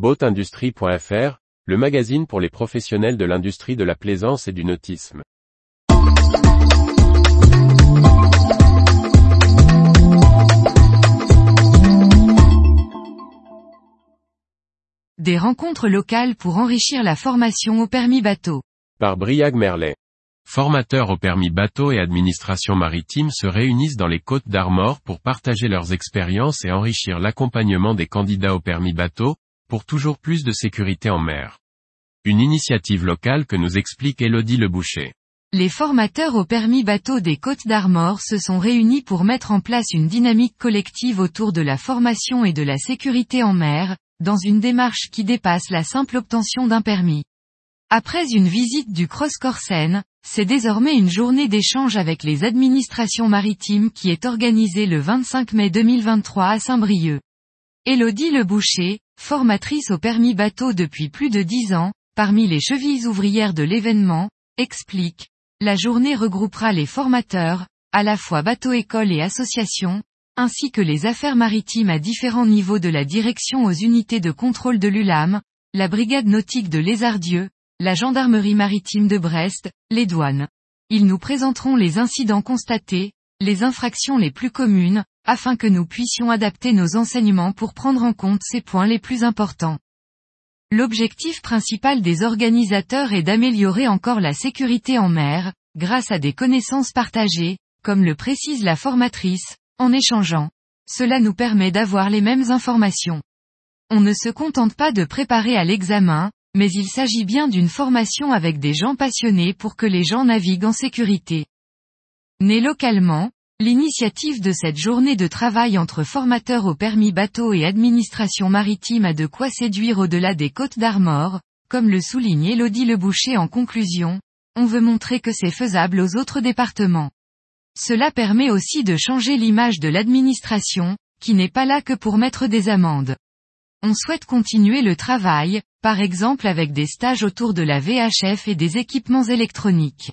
Boatindustrie.fr, le magazine pour les professionnels de l'industrie de la plaisance et du nautisme. Des rencontres locales pour enrichir la formation au permis bateau. Par Briag Merlet. Formateurs au permis bateau et administration maritime se réunissent dans les côtes d'Armor pour partager leurs expériences et enrichir l'accompagnement des candidats au permis bateau, pour toujours plus de sécurité en mer. Une initiative locale que nous explique Elodie Leboucher. Les formateurs au permis bateau des Côtes d'Armor se sont réunis pour mettre en place une dynamique collective autour de la formation et de la sécurité en mer, dans une démarche qui dépasse la simple obtention d'un permis. Après une visite du Cross Corsen, c'est désormais une journée d'échange avec les administrations maritimes qui est organisée le 25 mai 2023 à Saint-Brieuc. Élodie Leboucher, formatrice au permis bateau depuis plus de dix ans, parmi les chevilles ouvrières de l'événement, explique, la journée regroupera les formateurs, à la fois bateau-école et associations, ainsi que les affaires maritimes à différents niveaux de la direction aux unités de contrôle de l'ULAM, la brigade nautique de Lézardieu, la gendarmerie maritime de Brest, les douanes. Ils nous présenteront les incidents constatés, les infractions les plus communes, afin que nous puissions adapter nos enseignements pour prendre en compte ces points les plus importants. L'objectif principal des organisateurs est d'améliorer encore la sécurité en mer, grâce à des connaissances partagées, comme le précise la formatrice, en échangeant. Cela nous permet d'avoir les mêmes informations. On ne se contente pas de préparer à l'examen, mais il s'agit bien d'une formation avec des gens passionnés pour que les gens naviguent en sécurité. Né localement, L'initiative de cette journée de travail entre formateurs au permis bateau et administration maritime a de quoi séduire au-delà des côtes d'Armor, comme le souligne Elodie Leboucher en conclusion, on veut montrer que c'est faisable aux autres départements. Cela permet aussi de changer l'image de l'administration, qui n'est pas là que pour mettre des amendes. On souhaite continuer le travail, par exemple avec des stages autour de la VHF et des équipements électroniques.